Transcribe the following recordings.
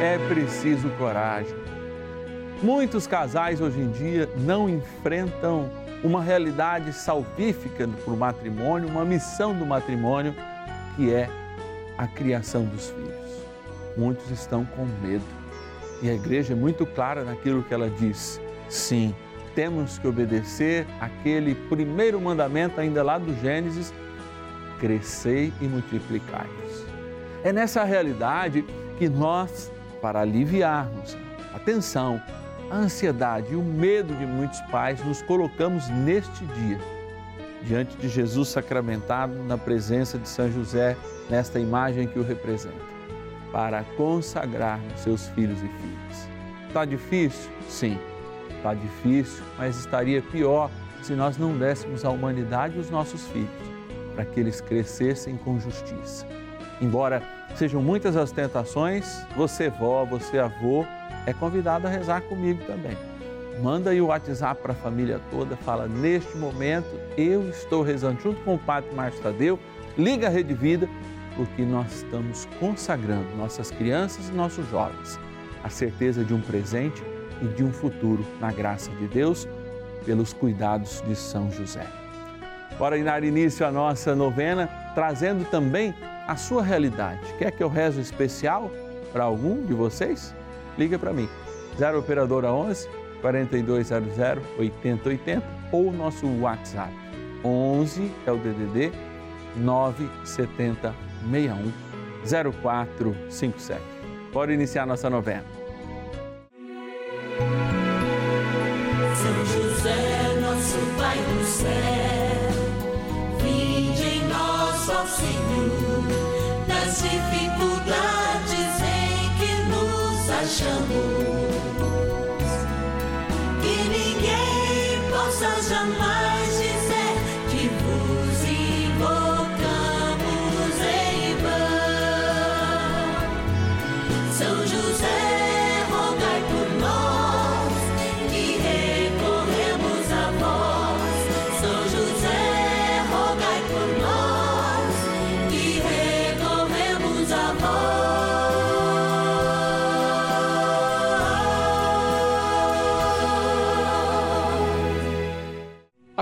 é preciso coragem. Muitos casais hoje em dia não enfrentam uma realidade salvífica para o matrimônio, uma missão do matrimônio, que é a criação dos filhos. Muitos estão com medo. E a igreja é muito clara naquilo que ela diz. Sim, temos que obedecer aquele primeiro mandamento, ainda lá do Gênesis: crescei e multiplicai-vos. É nessa realidade que nós, para aliviarmos a tensão, a ansiedade e o medo de muitos pais, nos colocamos neste dia diante de Jesus sacramentado, na presença de São José, nesta imagem que o representa, para consagrar seus filhos e filhas. Está difícil? Sim, está difícil, mas estaria pior se nós não dessemos à humanidade os nossos filhos, para que eles crescessem com justiça. Embora sejam muitas as tentações, você, vó, você, avô, é convidado a rezar comigo também. Manda aí o WhatsApp para a família toda, fala neste momento eu estou rezando junto com o Padre Márcio Tadeu, liga a Rede Vida, porque nós estamos consagrando nossas crianças e nossos jovens a certeza de um presente e de um futuro na graça de Deus, pelos cuidados de São José. Bora dar início à nossa novena, trazendo também a sua realidade. Quer que eu rezo especial para algum de vocês? Liga para mim. 0 Operadora 11 4200 8080 ou nosso WhatsApp 11 é o DDD 970 61 0457. Pode iniciar nossa novena. Que ninguém possa jamais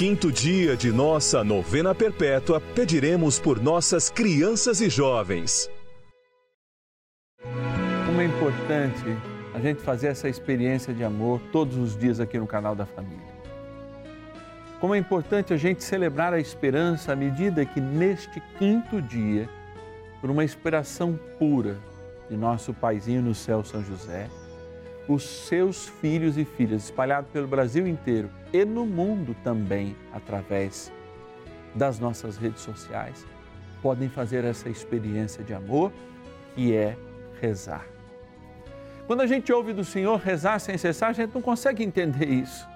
quinto dia de nossa novena perpétua, pediremos por nossas crianças e jovens. Como é importante a gente fazer essa experiência de amor todos os dias aqui no canal da família. Como é importante a gente celebrar a esperança à medida que neste quinto dia, por uma inspiração pura de nosso paizinho no céu, São José, os seus filhos e filhas espalhados pelo Brasil inteiro e no mundo também, através das nossas redes sociais, podem fazer essa experiência de amor que é rezar. Quando a gente ouve do Senhor rezar sem cessar, a gente não consegue entender isso.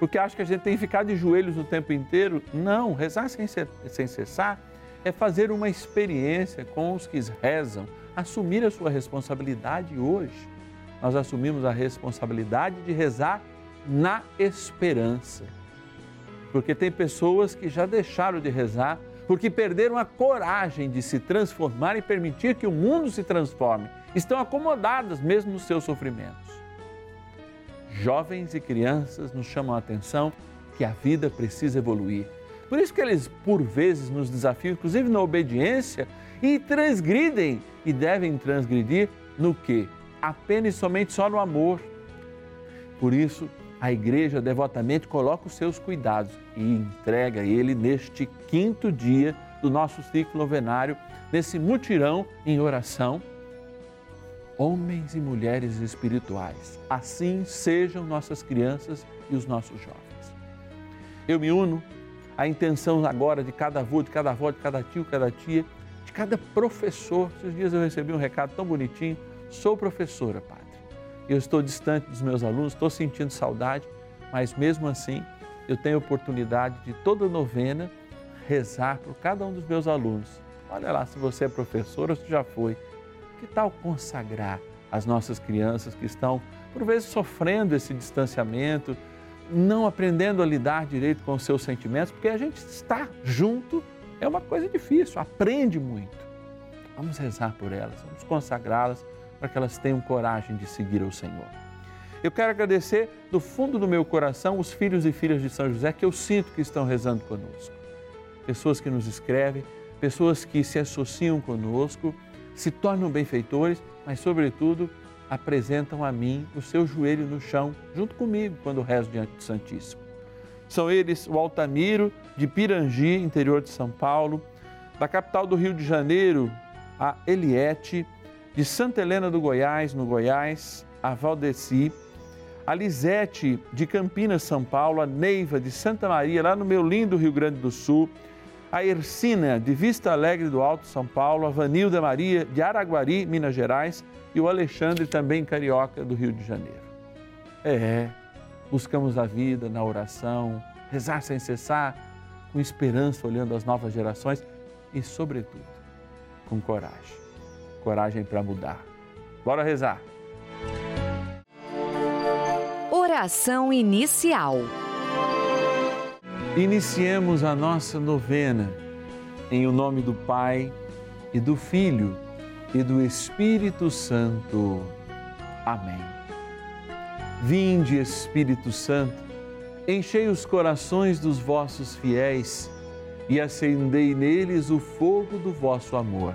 Porque acha que a gente tem que ficar de joelhos o tempo inteiro. Não, rezar sem, sem cessar é fazer uma experiência com os que rezam, assumir a sua responsabilidade hoje. Nós assumimos a responsabilidade de rezar na esperança. Porque tem pessoas que já deixaram de rezar porque perderam a coragem de se transformar e permitir que o mundo se transforme. Estão acomodadas mesmo nos seus sofrimentos. Jovens e crianças nos chamam a atenção que a vida precisa evoluir. Por isso que eles, por vezes, nos desafiam, inclusive na obediência, e transgridem e devem transgredir no que? Apenas e somente só no amor. Por isso, a igreja devotamente coloca os seus cuidados e entrega ele neste quinto dia do nosso ciclo novenário, nesse mutirão em oração. Homens e mulheres espirituais, assim sejam nossas crianças e os nossos jovens. Eu me uno à intenção agora de cada avô, de cada avó, de cada tio, cada tia, de cada professor. Esses dias eu recebi um recado tão bonitinho. Sou professora, Padre. Eu estou distante dos meus alunos, estou sentindo saudade, mas mesmo assim eu tenho oportunidade de toda novena rezar por cada um dos meus alunos. Olha lá, se você é professor ou se já foi, que tal consagrar as nossas crianças que estão, por vezes, sofrendo esse distanciamento, não aprendendo a lidar direito com os seus sentimentos, porque a gente está junto é uma coisa difícil, aprende muito. Vamos rezar por elas, vamos consagrá-las para que elas tenham coragem de seguir o Senhor. Eu quero agradecer do fundo do meu coração os filhos e filhas de São José que eu sinto que estão rezando conosco. Pessoas que nos escrevem, pessoas que se associam conosco, se tornam benfeitores, mas, sobretudo, apresentam a mim o seu joelho no chão, junto comigo, quando rezo diante do Santíssimo. São eles o Altamiro, de Pirangi, interior de São Paulo, da capital do Rio de Janeiro, a Eliette, de Santa Helena do Goiás, no Goiás, a Valdeci, a Lisete de Campinas, São Paulo, a Neiva de Santa Maria, lá no meu lindo Rio Grande do Sul, a Ercina de Vista Alegre do Alto, São Paulo, a Vanilda Maria de Araguari, Minas Gerais e o Alexandre também carioca do Rio de Janeiro. É, buscamos a vida na oração, rezar sem cessar, com esperança, olhando as novas gerações e, sobretudo, com coragem. Coragem para mudar. Bora rezar. Oração inicial. Iniciemos a nossa novena em o nome do Pai e do Filho e do Espírito Santo. Amém. Vinde, Espírito Santo, enchei os corações dos vossos fiéis e acendei neles o fogo do vosso amor.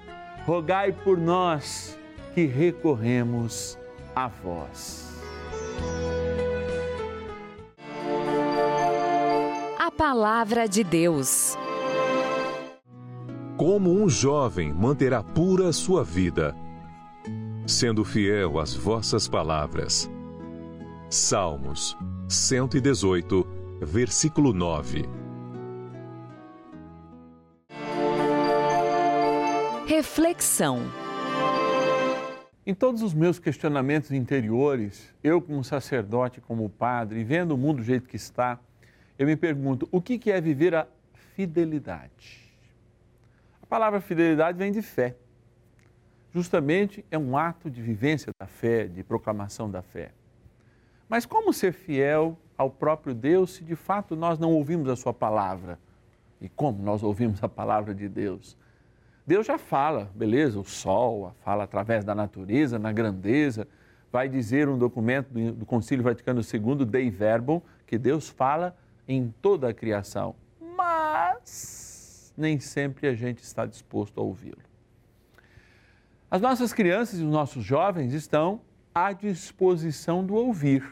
rogai por nós que recorremos a vós. Palavra de Deus. Como um jovem manterá pura sua vida, sendo fiel às vossas palavras. Salmos 118, versículo 9. Reflexão. Em todos os meus questionamentos interiores, eu como sacerdote, como padre, vendo o mundo do jeito que está, eu me pergunto, o que é viver a fidelidade? A palavra fidelidade vem de fé. Justamente é um ato de vivência da fé, de proclamação da fé. Mas como ser fiel ao próprio Deus se de fato nós não ouvimos a Sua palavra? E como nós ouvimos a palavra de Deus? Deus já fala, beleza, o sol, fala através da natureza, na grandeza. Vai dizer um documento do Concílio Vaticano II, Dei Verbum, que Deus fala em toda a criação. Mas nem sempre a gente está disposto a ouvi-lo. As nossas crianças e os nossos jovens estão à disposição do ouvir.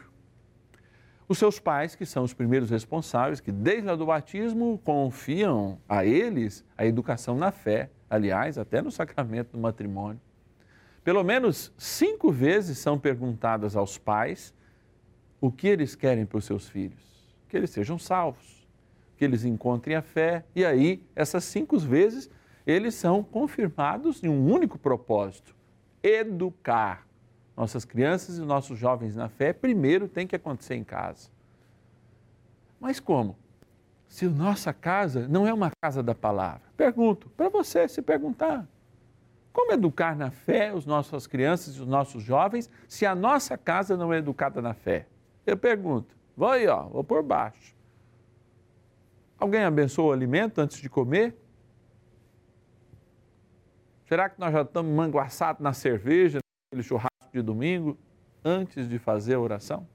Os seus pais, que são os primeiros responsáveis, que desde lá do batismo confiam a eles a educação na fé, aliás, até no sacramento do matrimônio. Pelo menos cinco vezes são perguntadas aos pais o que eles querem para os seus filhos: que eles sejam salvos, que eles encontrem a fé, e aí, essas cinco vezes, eles são confirmados em um único propósito: educar. Nossas crianças e nossos jovens na fé, primeiro tem que acontecer em casa. Mas como? Se nossa casa não é uma casa da palavra? Pergunto, para você se perguntar. Como educar na fé os nossas crianças e os nossos jovens se a nossa casa não é educada na fé? Eu pergunto, vou aí, ó, vou por baixo. Alguém abençoa o alimento antes de comer? Será que nós já estamos manguaçados na cerveja, naquele churrasco de domingo, antes de fazer a oração?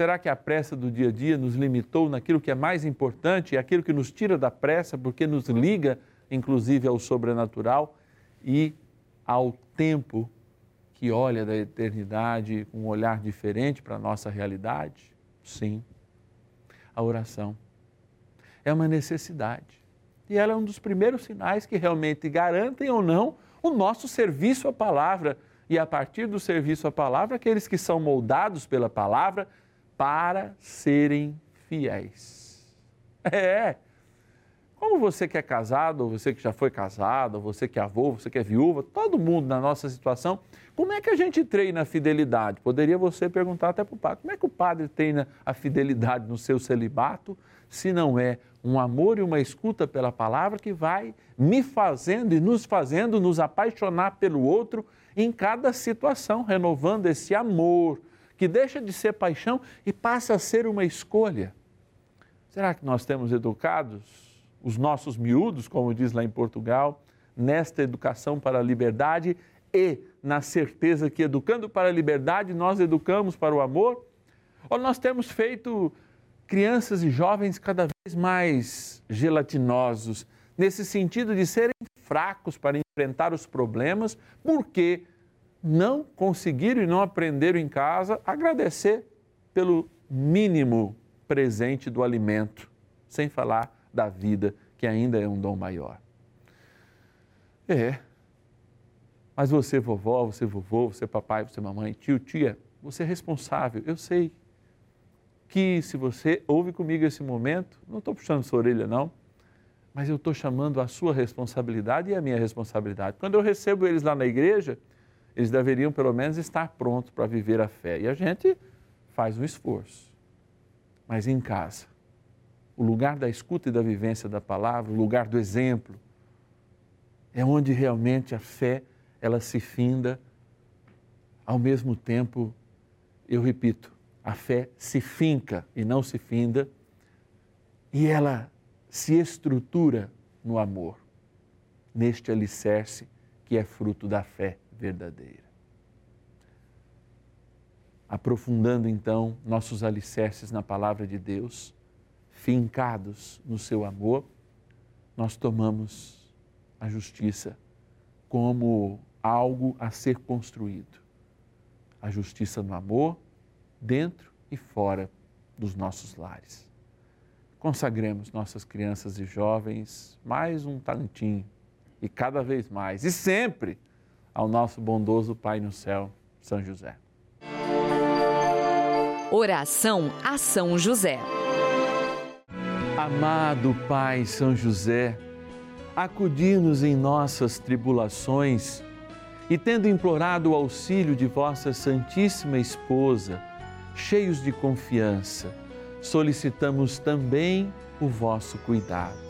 Será que a pressa do dia a dia nos limitou naquilo que é mais importante e aquilo que nos tira da pressa, porque nos liga, inclusive, ao sobrenatural e ao tempo que olha da eternidade com um olhar diferente para a nossa realidade? Sim. A oração é uma necessidade. E ela é um dos primeiros sinais que realmente garantem ou não o nosso serviço à palavra. E a partir do serviço à palavra, aqueles que são moldados pela palavra para serem fiéis. É. Como você que é casado, ou você que já foi casado, ou você que é avô, você que é viúva, todo mundo na nossa situação, como é que a gente treina a fidelidade? Poderia você perguntar até para o padre, como é que o padre treina a fidelidade no seu celibato, se não é um amor e uma escuta pela palavra que vai me fazendo e nos fazendo nos apaixonar pelo outro em cada situação, renovando esse amor, que deixa de ser paixão e passa a ser uma escolha. Será que nós temos educados os nossos miúdos, como diz lá em Portugal, nesta educação para a liberdade e na certeza que educando para a liberdade nós educamos para o amor? Ou nós temos feito crianças e jovens cada vez mais gelatinosos, nesse sentido de serem fracos para enfrentar os problemas, porque não conseguiram e não aprenderam em casa agradecer pelo mínimo presente do alimento, sem falar da vida, que ainda é um dom maior. É. Mas você, vovó, você, vovô, você, papai, você, mamãe, tio, tia, você é responsável. Eu sei que se você ouve comigo esse momento, não estou puxando sua orelha, não, mas eu estou chamando a sua responsabilidade e a minha responsabilidade. Quando eu recebo eles lá na igreja, eles deveriam pelo menos estar prontos para viver a fé. E a gente faz um esforço. Mas em casa, o lugar da escuta e da vivência da palavra, o lugar do exemplo, é onde realmente a fé ela se finda. Ao mesmo tempo, eu repito, a fé se finca e não se finda, e ela se estrutura no amor, neste alicerce que é fruto da fé verdadeira. Aprofundando então nossos alicerces na palavra de Deus, fincados no seu amor, nós tomamos a justiça como algo a ser construído. A justiça no amor, dentro e fora dos nossos lares. Consagremos nossas crianças e jovens mais um tantinho e cada vez mais, e sempre ao nosso bondoso Pai no céu, São José. Oração a São José. Amado Pai São José, acudir-nos em nossas tribulações e, tendo implorado o auxílio de vossa Santíssima Esposa, cheios de confiança, solicitamos também o vosso cuidado.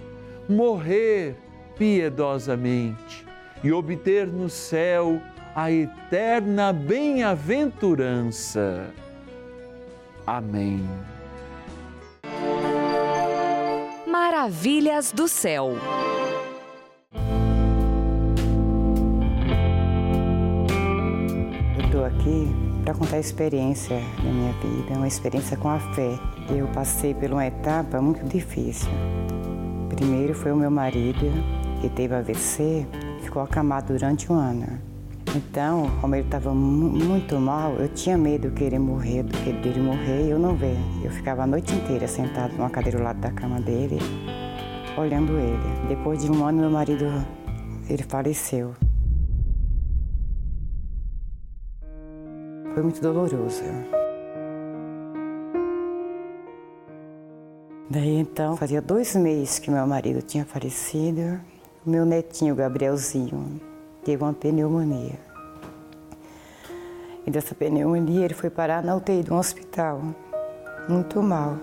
morrer piedosamente e obter no céu a eterna bem-aventurança. Amém. Maravilhas do céu. Eu estou aqui para contar a experiência da minha vida, uma experiência com a fé. Eu passei por uma etapa muito difícil. Primeiro foi o meu marido, que teve AVC, ficou acamado durante um ano. Então, como ele estava muito mal, eu tinha medo de querer morrer, do que dele morrer e eu não ver. Eu ficava a noite inteira sentado numa cadeira ao lado da cama dele, olhando ele. Depois de um ano, meu marido, ele faleceu. Foi muito doloroso. Daí então, fazia dois meses que meu marido tinha falecido. Meu netinho, Gabrielzinho, teve uma pneumonia. E dessa pneumonia ele foi parar na UTI de um hospital, muito mal.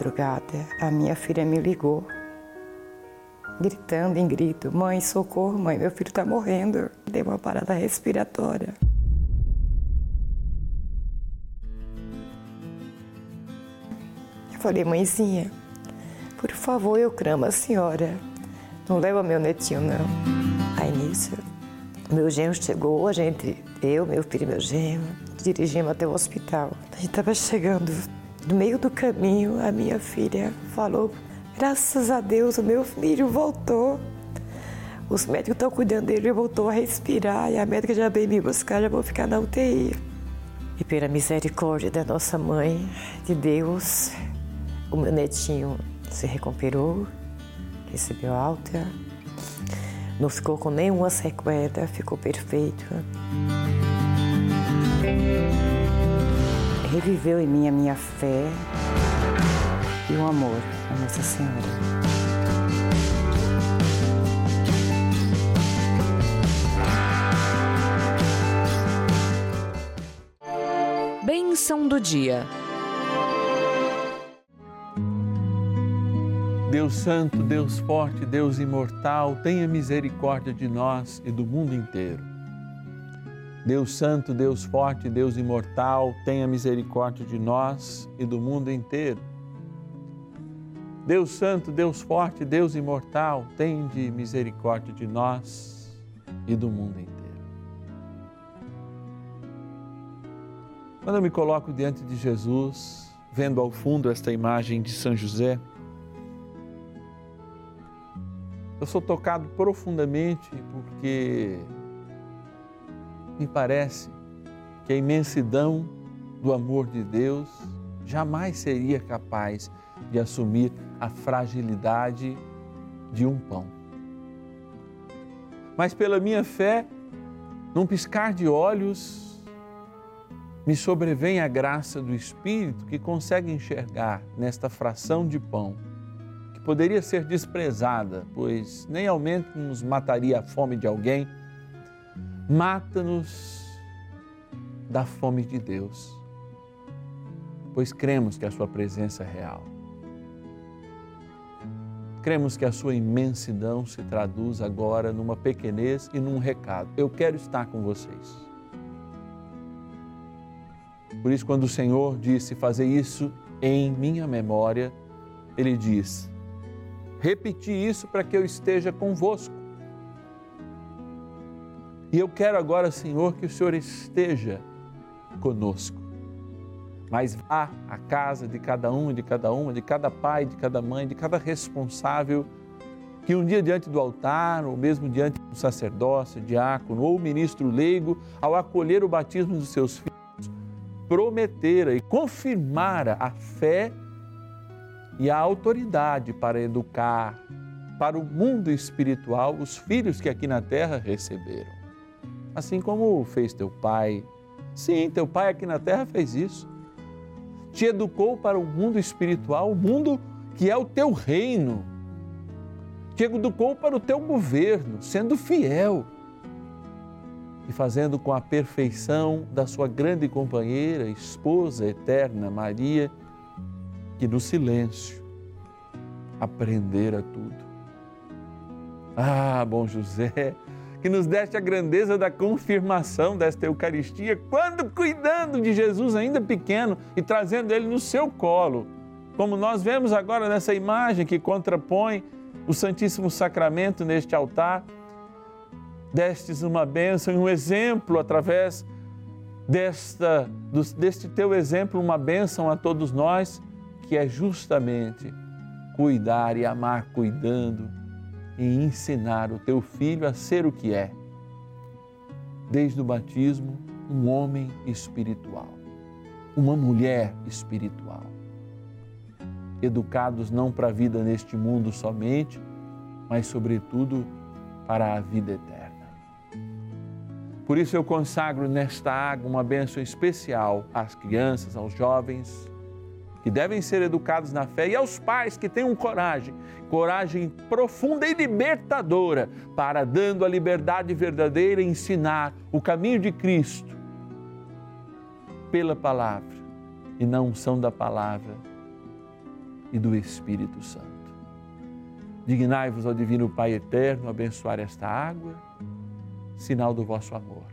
Madrugada, a minha filha me ligou gritando em grito: Mãe, socorro, mãe, meu filho está morrendo. Deu uma parada respiratória. Eu falei: Mãezinha, por favor, eu clamo a senhora. Não leva meu netinho, não. Aí nisso, meu genro chegou, a gente, eu, meu filho e meu genro, dirigimos até o hospital. A gente estava chegando. No meio do caminho, a minha filha falou Graças a Deus, o meu filho voltou. Os médicos estão cuidando dele, ele voltou a respirar e a médica já veio me buscar, já vou ficar na UTI. E pela misericórdia da nossa mãe, de Deus, o meu netinho se recuperou, recebeu alta, não ficou com nenhuma sequela, ficou perfeito. Reviveu em mim a minha fé e o amor a Nossa Senhora. Bênção do dia. Deus Santo, Deus Forte, Deus Imortal, tenha misericórdia de nós e do mundo inteiro. Deus Santo, Deus Forte, Deus Imortal, tenha misericórdia de nós e do mundo inteiro. Deus Santo, Deus Forte, Deus Imortal, tende misericórdia de nós e do mundo inteiro. Quando eu me coloco diante de Jesus, vendo ao fundo esta imagem de São José, eu sou tocado profundamente porque me parece que a imensidão do amor de Deus jamais seria capaz de assumir a fragilidade de um pão. Mas pela minha fé, num piscar de olhos, me sobrevém a graça do Espírito que consegue enxergar nesta fração de pão, que poderia ser desprezada, pois nem ao menos mataria a fome de alguém, mata-nos da fome de Deus, pois cremos que a Sua presença é real. Cremos que a Sua imensidão se traduz agora numa pequenez e num recado. Eu quero estar com vocês. Por isso, quando o Senhor disse fazer isso em minha memória, Ele diz: repetir isso para que eu esteja convosco. E eu quero agora, Senhor, que o Senhor esteja conosco. Mas vá à casa de cada um, de cada uma, de cada pai, de cada mãe, de cada responsável que um dia diante do altar, ou mesmo diante do sacerdócio, diácono ou ministro leigo, ao acolher o batismo dos seus filhos, prometera e confirmara a fé e a autoridade para educar para o mundo espiritual os filhos que aqui na terra receberam. Assim como fez teu pai. Sim, teu pai aqui na terra fez isso. Te educou para o mundo espiritual, o mundo que é o teu reino. Te educou para o teu governo, sendo fiel e fazendo com a perfeição da sua grande companheira, esposa eterna Maria, que no silêncio aprendera tudo. Ah, bom José, que nos deste a grandeza da confirmação desta Eucaristia, quando cuidando de Jesus ainda pequeno e trazendo ele no seu colo, como nós vemos agora nessa imagem que contrapõe o Santíssimo Sacramento neste altar destes uma bênção e um exemplo através desta, deste teu exemplo, uma bênção a todos nós, que é justamente cuidar e amar cuidando e ensinar o teu filho a ser o que é. Desde o batismo, um homem espiritual, uma mulher espiritual. Educados não para a vida neste mundo somente, mas, sobretudo, para a vida eterna. Por isso eu consagro nesta água uma bênção especial às crianças, aos jovens, que devem ser educados na fé, e aos pais que tenham coragem, coragem profunda e libertadora, para, dando a liberdade verdadeira, ensinar o caminho de Cristo pela palavra e na unção da palavra e do Espírito Santo. Dignai-vos ao Divino Pai Eterno abençoar esta água sinal do vosso amor.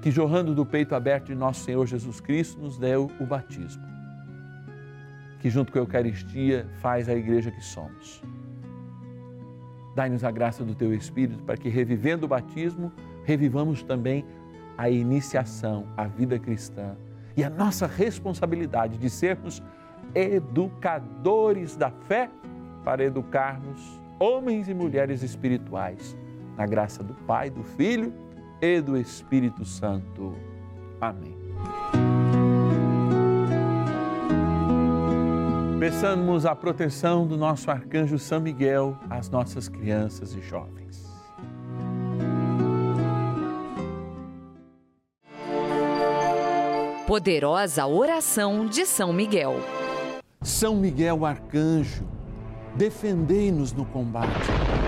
Que jorrando do peito aberto de nosso Senhor Jesus Cristo nos deu o batismo. Que junto com a Eucaristia faz a igreja que somos. Dai-nos a graça do teu Espírito para que, revivendo o batismo, revivamos também a iniciação, a vida cristã e a nossa responsabilidade de sermos educadores da fé para educarmos homens e mulheres espirituais na graça do Pai, do Filho e do Espírito Santo. Amém. Peçamos a proteção do nosso arcanjo São Miguel às nossas crianças e jovens. Poderosa oração de São Miguel. São Miguel arcanjo, defendei-nos no combate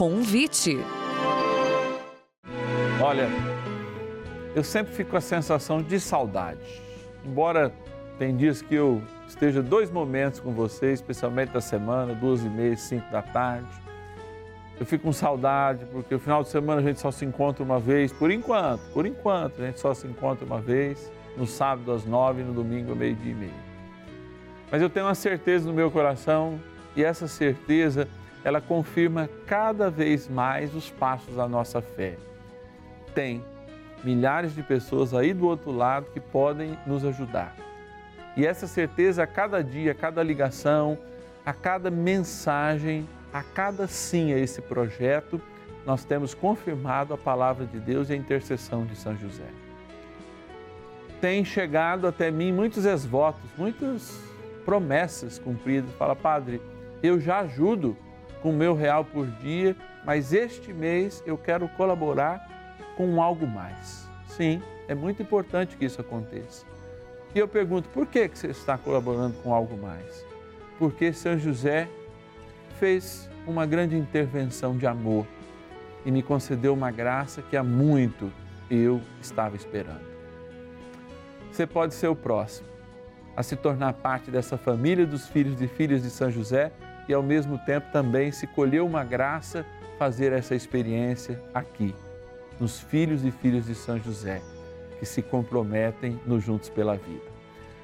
Convite. Olha, eu sempre fico com a sensação de saudade. Embora tem dias que eu esteja dois momentos com você, especialmente da semana, duas e meia, cinco da tarde. Eu fico com saudade, porque no final de semana a gente só se encontra uma vez, por enquanto, por enquanto, a gente só se encontra uma vez, no sábado às nove e no domingo ao meio-dia e meio. Mas eu tenho uma certeza no meu coração, e essa certeza ela confirma cada vez mais os passos da nossa fé. Tem milhares de pessoas aí do outro lado que podem nos ajudar. E essa certeza a cada dia, a cada ligação, a cada mensagem, a cada sim a esse projeto, nós temos confirmado a palavra de Deus e a intercessão de São José. Tem chegado até mim muitos ex-votos, muitas promessas cumpridas. Fala, Padre, eu já ajudo com meu real por dia, mas este mês eu quero colaborar com algo mais. Sim, é muito importante que isso aconteça. E eu pergunto, por que você está colaborando com algo mais? Porque São José fez uma grande intervenção de amor e me concedeu uma graça que há muito eu estava esperando. Você pode ser o próximo a se tornar parte dessa família dos filhos e filhas de São José e ao mesmo tempo também se colher uma graça fazer essa experiência aqui, nos filhos e filhas de São José, que se comprometem no Juntos pela Vida.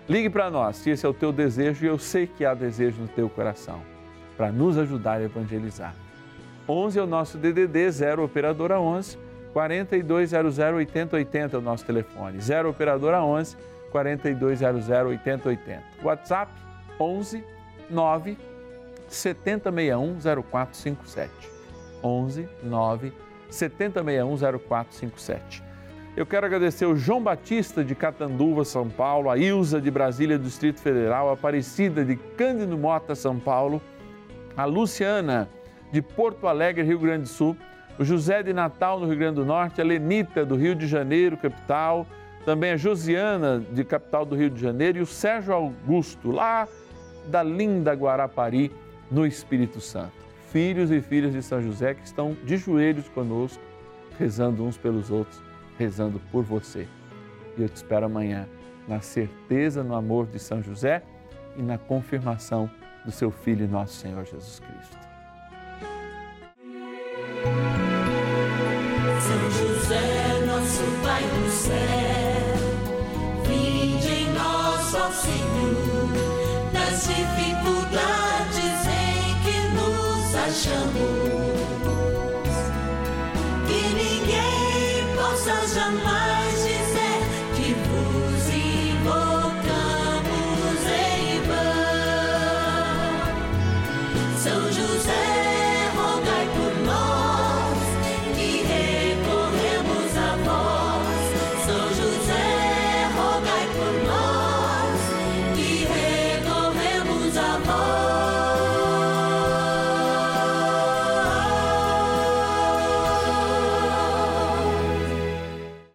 Ligue para nós, se esse é o teu desejo, e eu sei que há desejo no teu coração, para nos ajudar a evangelizar. 11 é o nosso DDD, 0 Operadora 11, 4200 8080 é o nosso telefone, 0 Operadora 11, 4200 8080. WhatsApp 11 9 7061 0457. 11 9 7061 0457. Eu quero agradecer o João Batista de Catanduva, São Paulo, a Ilza de Brasília, Distrito Federal, a Aparecida de Cândido Mota, São Paulo, a Luciana de Porto Alegre, Rio Grande do Sul, o José de Natal, no Rio Grande do Norte, a Lenita do Rio de Janeiro, capital, também a Josiana de capital do Rio de Janeiro e o Sérgio Augusto, lá da linda Guarapari, no Espírito Santo. Filhos e filhas de São José que estão de joelhos conosco, rezando uns pelos outros rezando por você. E eu te espero amanhã na certeza no amor de São José e na confirmação do seu Filho, nosso Senhor Jesus Cristo. Achamos. Que ninguém possa jamais